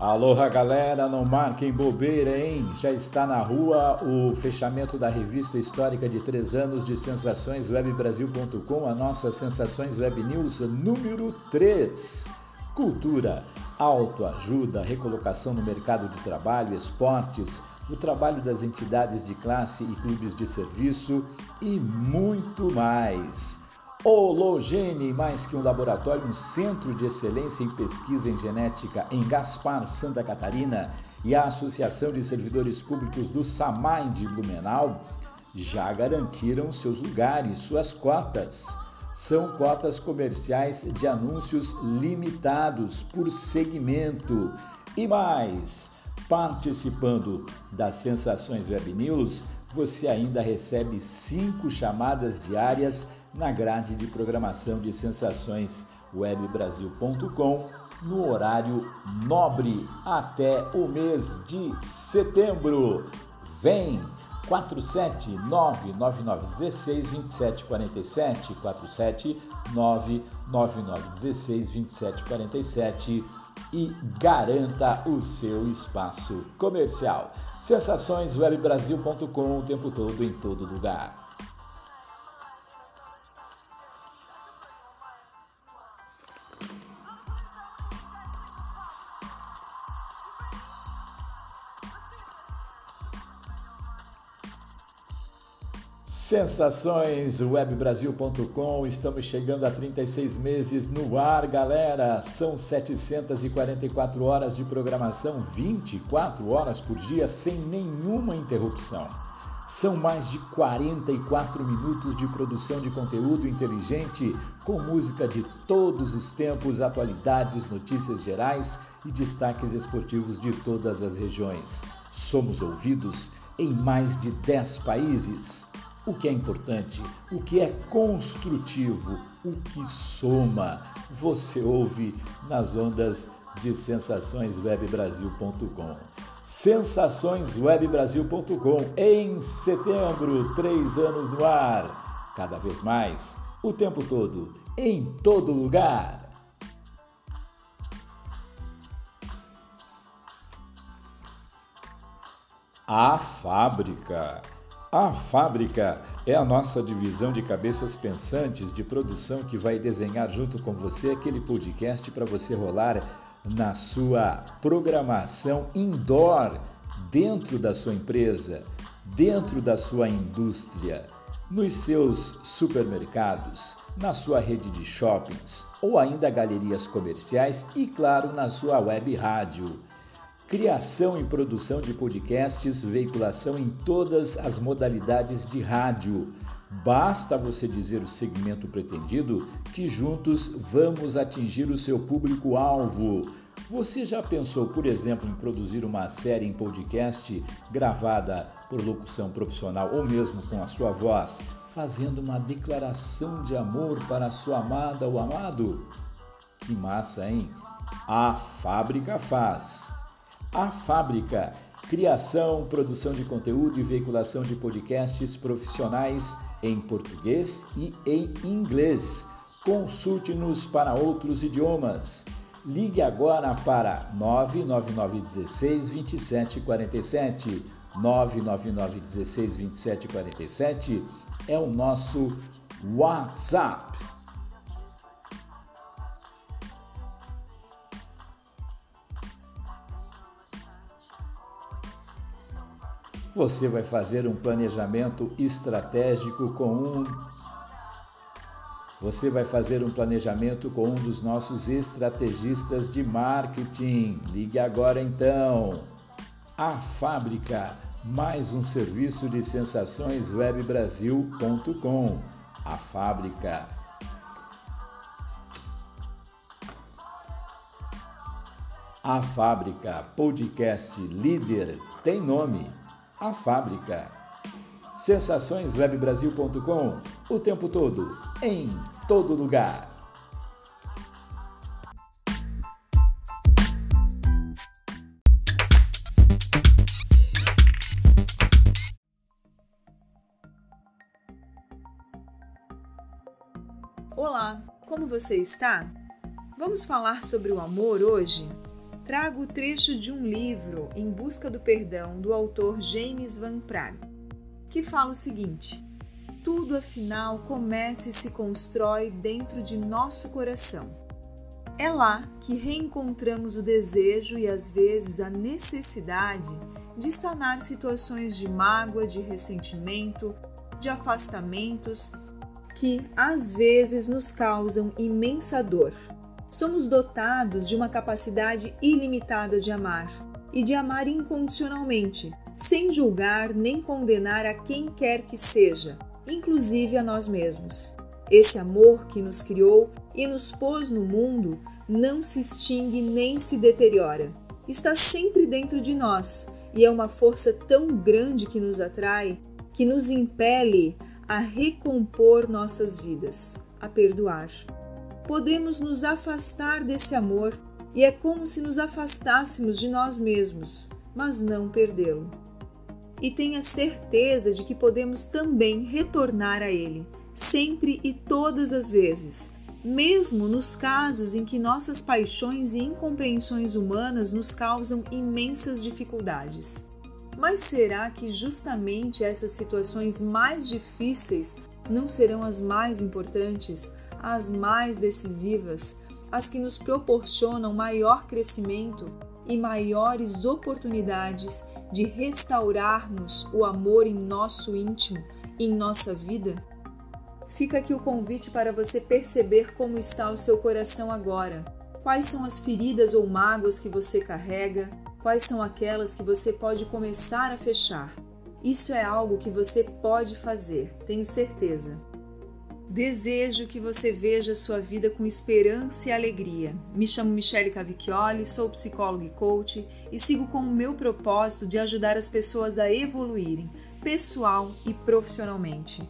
Aloha galera, não marquem bobeira, hein? Já está na rua o fechamento da revista histórica de três anos de sensaçõeswebbrasil.com, a nossa Sensações Web News número 3. Cultura, autoajuda, recolocação no mercado de trabalho, esportes, o trabalho das entidades de classe e clubes de serviço e muito mais. Hologene, mais que um laboratório, um centro de excelência em pesquisa em genética em Gaspar, Santa Catarina, e a Associação de Servidores Públicos do SAMAI de Blumenau já garantiram seus lugares, suas cotas. São cotas comerciais de anúncios limitados por segmento. E mais, participando das Sensações Web News, você ainda recebe cinco chamadas diárias na grade de programação de sensações webbrasil.com no horário nobre até o mês de setembro. Vem 47999162747 47999162747 e garanta o seu espaço comercial. Sensaçõeswebbrasil.com o tempo todo em todo lugar. Sensações webbrasil.com, estamos chegando a 36 meses no ar, galera. São 744 horas de programação, 24 horas por dia sem nenhuma interrupção. São mais de 44 minutos de produção de conteúdo inteligente com música de todos os tempos, atualidades, notícias gerais e destaques esportivos de todas as regiões. Somos ouvidos em mais de 10 países o que é importante, o que é construtivo, o que soma. Você ouve nas ondas de sensaçõeswebbrasil.com. Sensaçõeswebbrasil.com em setembro, três anos no ar, cada vez mais, o tempo todo, em todo lugar. A fábrica a fábrica é a nossa divisão de cabeças pensantes de produção que vai desenhar junto com você aquele podcast para você rolar na sua programação indoor, dentro da sua empresa, dentro da sua indústria, nos seus supermercados, na sua rede de shoppings ou ainda galerias comerciais e, claro, na sua web rádio criação e produção de podcasts, veiculação em todas as modalidades de rádio. Basta você dizer o segmento pretendido que juntos vamos atingir o seu público-alvo. Você já pensou, por exemplo, em produzir uma série em podcast gravada por locução profissional ou mesmo com a sua voz, fazendo uma declaração de amor para a sua amada ou amado? Que massa, hein? A fábrica faz. A Fábrica. Criação, produção de conteúdo e veiculação de podcasts profissionais em português e em inglês. Consulte-nos para outros idiomas. Ligue agora para 99916 2747. 99916 2747 é o nosso WhatsApp. Você vai fazer um planejamento estratégico com um você vai fazer um planejamento com um dos nossos estrategistas de marketing. Ligue agora então. A Fábrica, mais um serviço de sensações webbrasil.com. A Fábrica. A Fábrica, podcast líder, tem nome a fábrica. Sensaçõeswebbrasil.com o tempo todo, em todo lugar. Olá, como você está? Vamos falar sobre o amor hoje? Trago o trecho de um livro, Em Busca do Perdão, do autor James Van Praagh, que fala o seguinte: Tudo afinal começa e se constrói dentro de nosso coração. É lá que reencontramos o desejo e às vezes a necessidade de sanar situações de mágoa, de ressentimento, de afastamentos que às vezes nos causam imensa dor. Somos dotados de uma capacidade ilimitada de amar e de amar incondicionalmente, sem julgar nem condenar a quem quer que seja, inclusive a nós mesmos. Esse amor que nos criou e nos pôs no mundo não se extingue nem se deteriora. Está sempre dentro de nós e é uma força tão grande que nos atrai, que nos impele a recompor nossas vidas, a perdoar podemos nos afastar desse amor e é como se nos afastássemos de nós mesmos, mas não perdê-lo. E tenha certeza de que podemos também retornar a ele, sempre e todas as vezes, mesmo nos casos em que nossas paixões e incompreensões humanas nos causam imensas dificuldades. Mas será que justamente essas situações mais difíceis não serão as mais importantes, as mais decisivas, as que nos proporcionam maior crescimento e maiores oportunidades de restaurarmos o amor em nosso íntimo e em nossa vida? Fica aqui o convite para você perceber como está o seu coração agora. Quais são as feridas ou mágoas que você carrega? Quais são aquelas que você pode começar a fechar? Isso é algo que você pode fazer, tenho certeza. Desejo que você veja sua vida com esperança e alegria. Me chamo Michele Cavicchioli, sou psicóloga e coach e sigo com o meu propósito de ajudar as pessoas a evoluírem, pessoal e profissionalmente.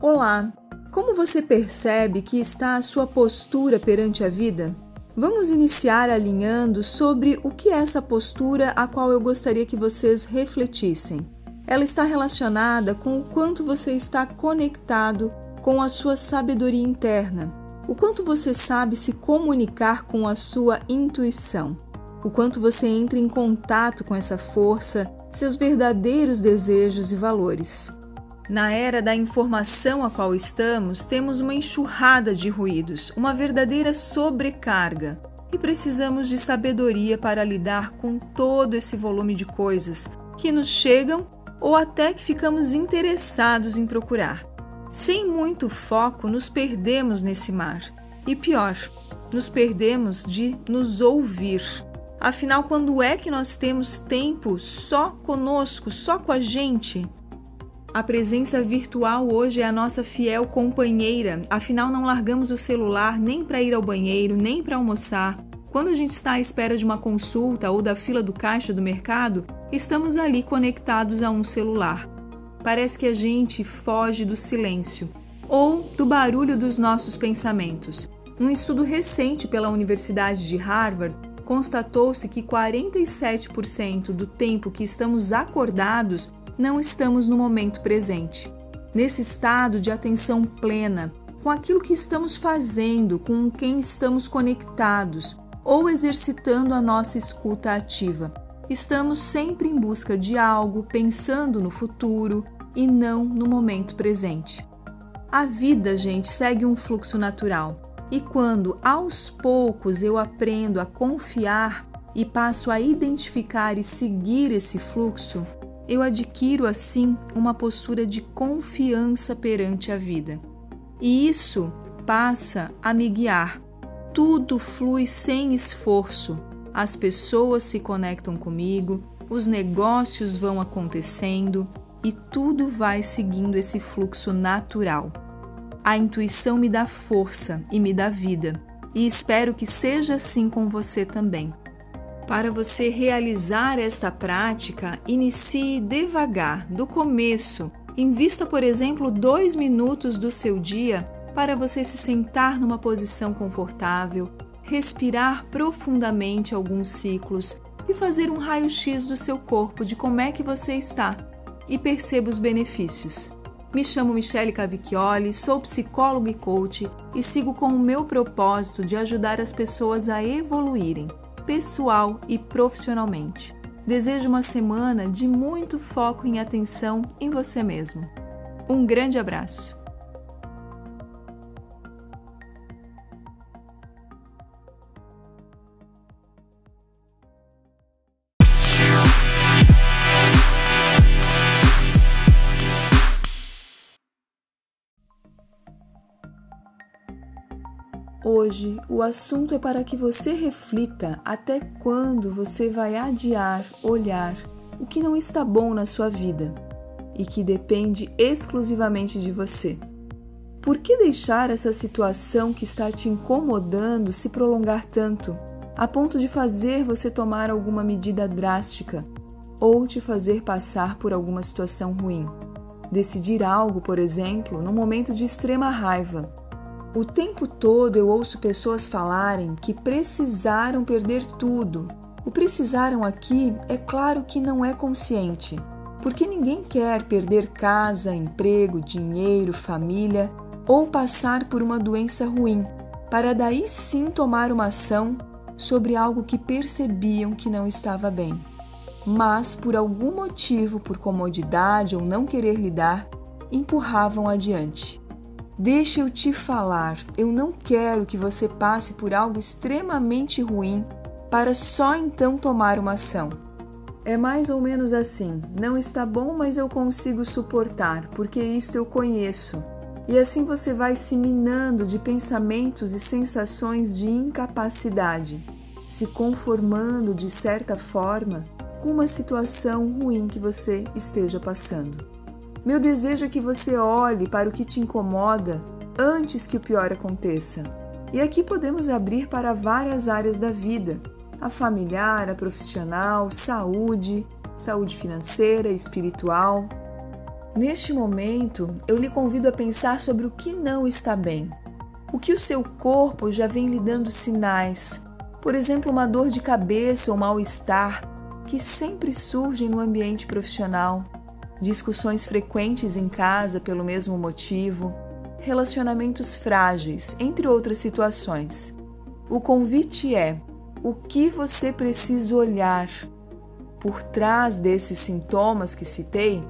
Olá, como você percebe que está a sua postura perante a vida? Vamos iniciar alinhando sobre o que é essa postura a qual eu gostaria que vocês refletissem. Ela está relacionada com o quanto você está conectado com a sua sabedoria interna, o quanto você sabe se comunicar com a sua intuição, o quanto você entra em contato com essa força, seus verdadeiros desejos e valores. Na era da informação a qual estamos, temos uma enxurrada de ruídos, uma verdadeira sobrecarga, e precisamos de sabedoria para lidar com todo esse volume de coisas que nos chegam ou até que ficamos interessados em procurar. Sem muito foco, nos perdemos nesse mar. E pior, nos perdemos de nos ouvir. Afinal, quando é que nós temos tempo só conosco, só com a gente? A presença virtual hoje é a nossa fiel companheira, afinal não largamos o celular nem para ir ao banheiro, nem para almoçar. Quando a gente está à espera de uma consulta ou da fila do caixa do mercado, estamos ali conectados a um celular. Parece que a gente foge do silêncio ou do barulho dos nossos pensamentos. Um estudo recente pela Universidade de Harvard constatou-se que 47% do tempo que estamos acordados não estamos no momento presente. Nesse estado de atenção plena, com aquilo que estamos fazendo, com quem estamos conectados ou exercitando a nossa escuta ativa. Estamos sempre em busca de algo, pensando no futuro e não no momento presente. A vida, gente, segue um fluxo natural. E quando aos poucos eu aprendo a confiar e passo a identificar e seguir esse fluxo, eu adquiro assim uma postura de confiança perante a vida. E isso passa a me guiar. Tudo flui sem esforço. As pessoas se conectam comigo, os negócios vão acontecendo e tudo vai seguindo esse fluxo natural. A intuição me dá força e me dá vida, e espero que seja assim com você também. Para você realizar esta prática, inicie devagar, do começo. Invista, por exemplo, dois minutos do seu dia para você se sentar numa posição confortável, respirar profundamente alguns ciclos, e fazer um raio-x do seu corpo, de como é que você está e perceba os benefícios. Me chamo Michele Cavicchioli, sou psicóloga e coach e sigo com o meu propósito de ajudar as pessoas a evoluírem, pessoal e profissionalmente. Desejo uma semana de muito foco em atenção em você mesmo. Um grande abraço! Hoje, o assunto é para que você reflita até quando você vai adiar olhar o que não está bom na sua vida e que depende exclusivamente de você. Por que deixar essa situação que está te incomodando se prolongar tanto, a ponto de fazer você tomar alguma medida drástica ou te fazer passar por alguma situação ruim? Decidir algo, por exemplo, num momento de extrema raiva o tempo todo eu ouço pessoas falarem que precisaram perder tudo. O precisaram aqui é claro que não é consciente, porque ninguém quer perder casa, emprego, dinheiro, família ou passar por uma doença ruim, para daí sim tomar uma ação sobre algo que percebiam que não estava bem. Mas, por algum motivo, por comodidade ou não querer lidar, empurravam adiante. Deixa eu te falar, eu não quero que você passe por algo extremamente ruim para só então tomar uma ação. É mais ou menos assim: não está bom, mas eu consigo suportar, porque isto eu conheço. E assim você vai se minando de pensamentos e sensações de incapacidade, se conformando de certa forma com uma situação ruim que você esteja passando. Meu desejo é que você olhe para o que te incomoda antes que o pior aconteça. E aqui podemos abrir para várias áreas da vida: a familiar, a profissional, saúde, saúde financeira, espiritual. Neste momento, eu lhe convido a pensar sobre o que não está bem. O que o seu corpo já vem lhe dando sinais, por exemplo, uma dor de cabeça ou mal-estar que sempre surgem no ambiente profissional discussões frequentes em casa pelo mesmo motivo, relacionamentos frágeis, entre outras situações. O convite é: o que você precisa olhar? Por trás desses sintomas que citei,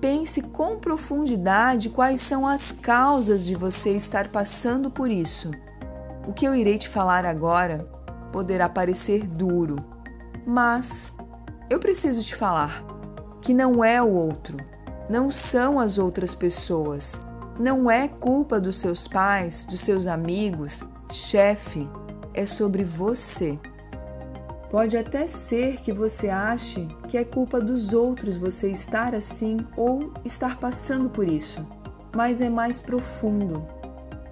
pense com profundidade quais são as causas de você estar passando por isso. O que eu irei te falar agora poderá parecer duro, mas eu preciso te falar que não é o outro, não são as outras pessoas, não é culpa dos seus pais, dos seus amigos, chefe, é sobre você. Pode até ser que você ache que é culpa dos outros você estar assim ou estar passando por isso, mas é mais profundo.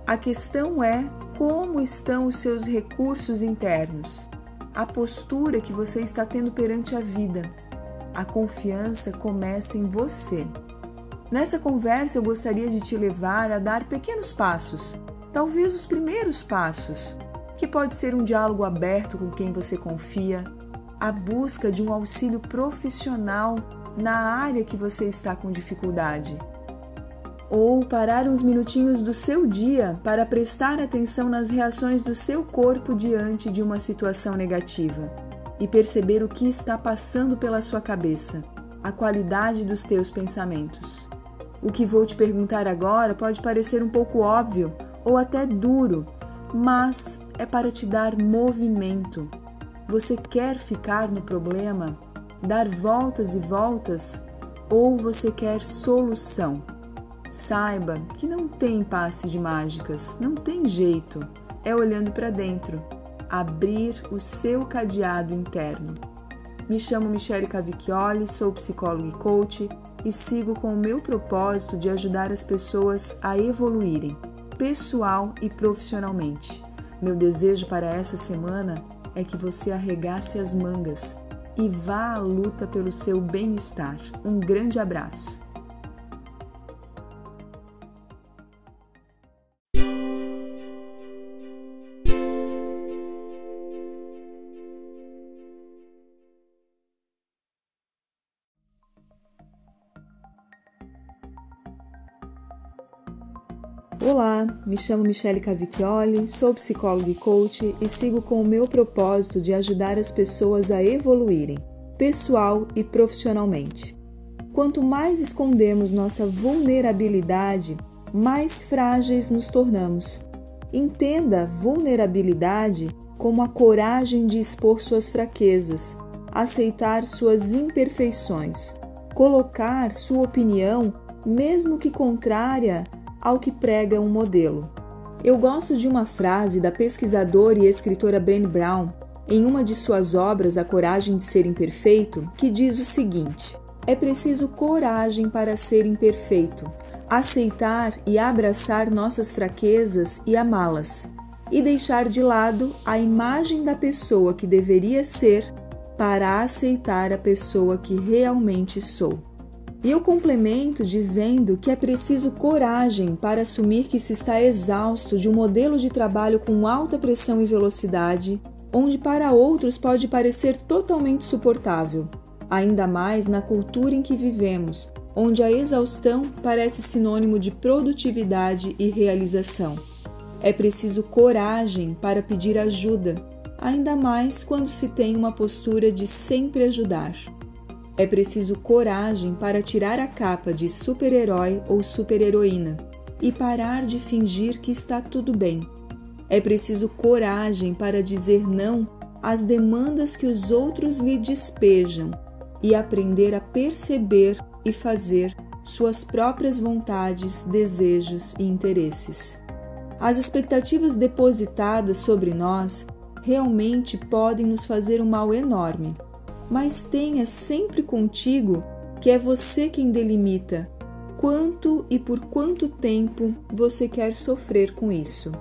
A questão é como estão os seus recursos internos, a postura que você está tendo perante a vida a confiança começa em você. Nessa conversa, eu gostaria de te levar a dar pequenos passos, talvez os primeiros passos, que pode ser um diálogo aberto com quem você confia, a busca de um auxílio profissional na área que você está com dificuldade. Ou parar uns minutinhos do seu dia para prestar atenção nas reações do seu corpo diante de uma situação negativa e perceber o que está passando pela sua cabeça, a qualidade dos teus pensamentos. O que vou te perguntar agora pode parecer um pouco óbvio ou até duro, mas é para te dar movimento. Você quer ficar no problema, dar voltas e voltas, ou você quer solução? Saiba que não tem passe de mágicas, não tem jeito, é olhando para dentro abrir o seu cadeado interno. Me chamo Michele Cavicchioli, sou psicóloga e coach e sigo com o meu propósito de ajudar as pessoas a evoluírem, pessoal e profissionalmente. Meu desejo para essa semana é que você arregace as mangas e vá à luta pelo seu bem-estar. Um grande abraço. Olá, me chamo Michele Cavicchioli, sou psicóloga e coach e sigo com o meu propósito de ajudar as pessoas a evoluírem, pessoal e profissionalmente. Quanto mais escondemos nossa vulnerabilidade, mais frágeis nos tornamos. Entenda vulnerabilidade como a coragem de expor suas fraquezas, aceitar suas imperfeições, colocar sua opinião, mesmo que contrária ao que prega um modelo. Eu gosto de uma frase da pesquisadora e escritora Brené Brown em uma de suas obras A Coragem de Ser Imperfeito, que diz o seguinte: É preciso coragem para ser imperfeito, aceitar e abraçar nossas fraquezas e amá-las, e deixar de lado a imagem da pessoa que deveria ser para aceitar a pessoa que realmente sou. E eu complemento dizendo que é preciso coragem para assumir que se está exausto de um modelo de trabalho com alta pressão e velocidade, onde para outros pode parecer totalmente suportável, ainda mais na cultura em que vivemos, onde a exaustão parece sinônimo de produtividade e realização. É preciso coragem para pedir ajuda, ainda mais quando se tem uma postura de sempre ajudar. É preciso coragem para tirar a capa de super-herói ou super-heroína e parar de fingir que está tudo bem. É preciso coragem para dizer não às demandas que os outros lhe despejam e aprender a perceber e fazer suas próprias vontades, desejos e interesses. As expectativas depositadas sobre nós realmente podem nos fazer um mal enorme mas tenha sempre contigo que é você quem delimita quanto e por quanto tempo você quer sofrer com isso.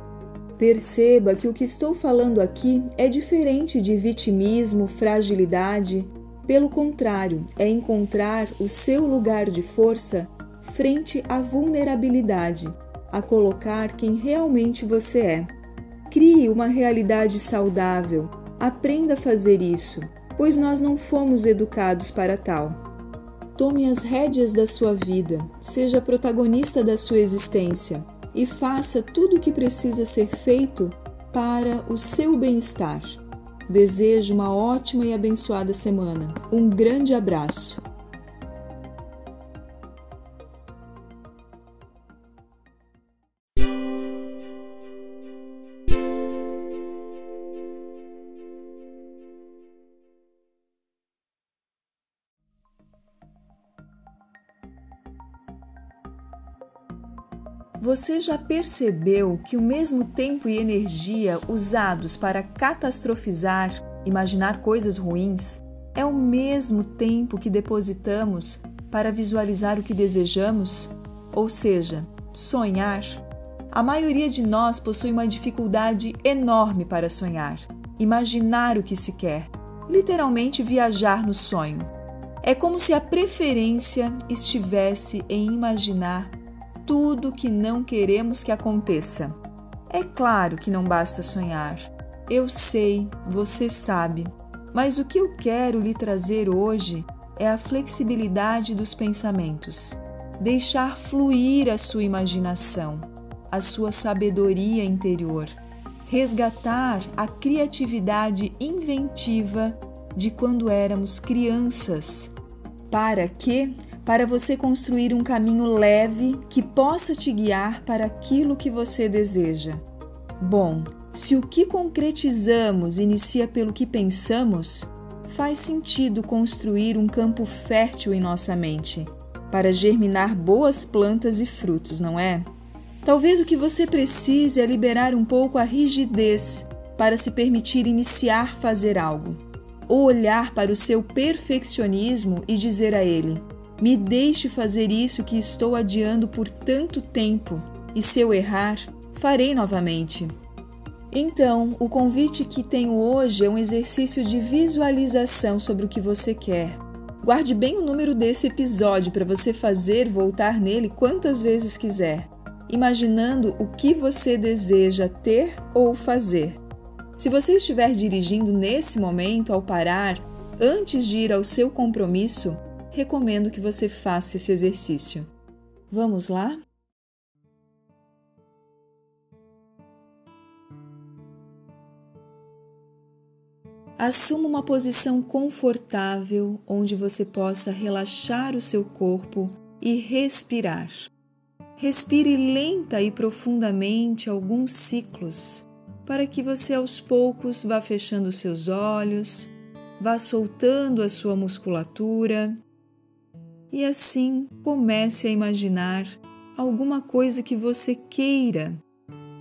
Perceba que o que estou falando aqui é diferente de vitimismo, fragilidade. Pelo contrário, é encontrar o seu lugar de força frente à vulnerabilidade, a colocar quem realmente você é. Crie uma realidade saudável, aprenda a fazer isso pois nós não fomos educados para tal. Tome as rédeas da sua vida, seja protagonista da sua existência e faça tudo o que precisa ser feito para o seu bem-estar. Desejo uma ótima e abençoada semana. Um grande abraço. Você já percebeu que o mesmo tempo e energia usados para catastrofizar, imaginar coisas ruins, é o mesmo tempo que depositamos para visualizar o que desejamos? Ou seja, sonhar? A maioria de nós possui uma dificuldade enorme para sonhar, imaginar o que se quer, literalmente viajar no sonho. É como se a preferência estivesse em imaginar tudo que não queremos que aconteça. É claro que não basta sonhar. Eu sei, você sabe, mas o que eu quero lhe trazer hoje é a flexibilidade dos pensamentos. Deixar fluir a sua imaginação, a sua sabedoria interior. Resgatar a criatividade inventiva de quando éramos crianças, para que para você construir um caminho leve que possa te guiar para aquilo que você deseja. Bom, se o que concretizamos inicia pelo que pensamos, faz sentido construir um campo fértil em nossa mente para germinar boas plantas e frutos, não é? Talvez o que você precise é liberar um pouco a rigidez para se permitir iniciar fazer algo, ou olhar para o seu perfeccionismo e dizer a ele: me deixe fazer isso que estou adiando por tanto tempo, e se eu errar, farei novamente. Então, o convite que tenho hoje é um exercício de visualização sobre o que você quer. Guarde bem o número desse episódio para você fazer voltar nele quantas vezes quiser, imaginando o que você deseja ter ou fazer. Se você estiver dirigindo nesse momento ao parar, antes de ir ao seu compromisso, recomendo que você faça esse exercício. Vamos lá? Assuma uma posição confortável onde você possa relaxar o seu corpo e respirar. Respire lenta e profundamente alguns ciclos, para que você aos poucos vá fechando seus olhos, vá soltando a sua musculatura e assim comece a imaginar alguma coisa que você queira,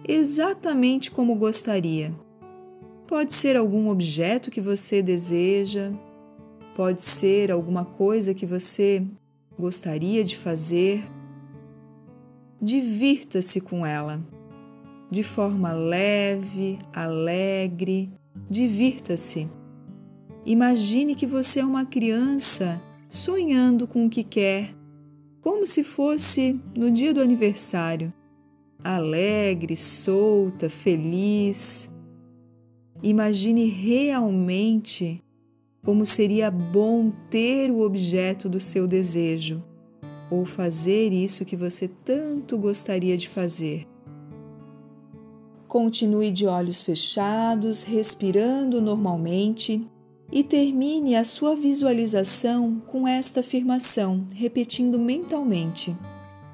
exatamente como gostaria. Pode ser algum objeto que você deseja, pode ser alguma coisa que você gostaria de fazer. Divirta-se com ela, de forma leve, alegre. Divirta-se. Imagine que você é uma criança sonhando com o que quer, como se fosse no dia do aniversário, alegre, solta, feliz. Imagine realmente como seria bom ter o objeto do seu desejo ou fazer isso que você tanto gostaria de fazer. Continue de olhos fechados, respirando normalmente e termine a sua visualização com esta afirmação, repetindo mentalmente: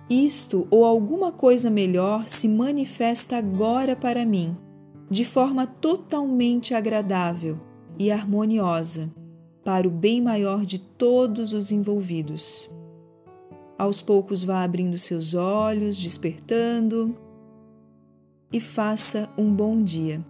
Isto ou alguma coisa melhor se manifesta agora para mim de forma totalmente agradável e harmoniosa para o bem maior de todos os envolvidos. Aos poucos vá abrindo seus olhos, despertando e faça um bom dia.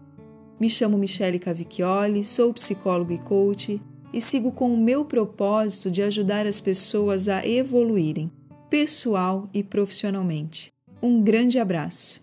Me chamo Michele Cavicchioli, sou psicólogo e coach e sigo com o meu propósito de ajudar as pessoas a evoluírem, pessoal e profissionalmente. Um grande abraço!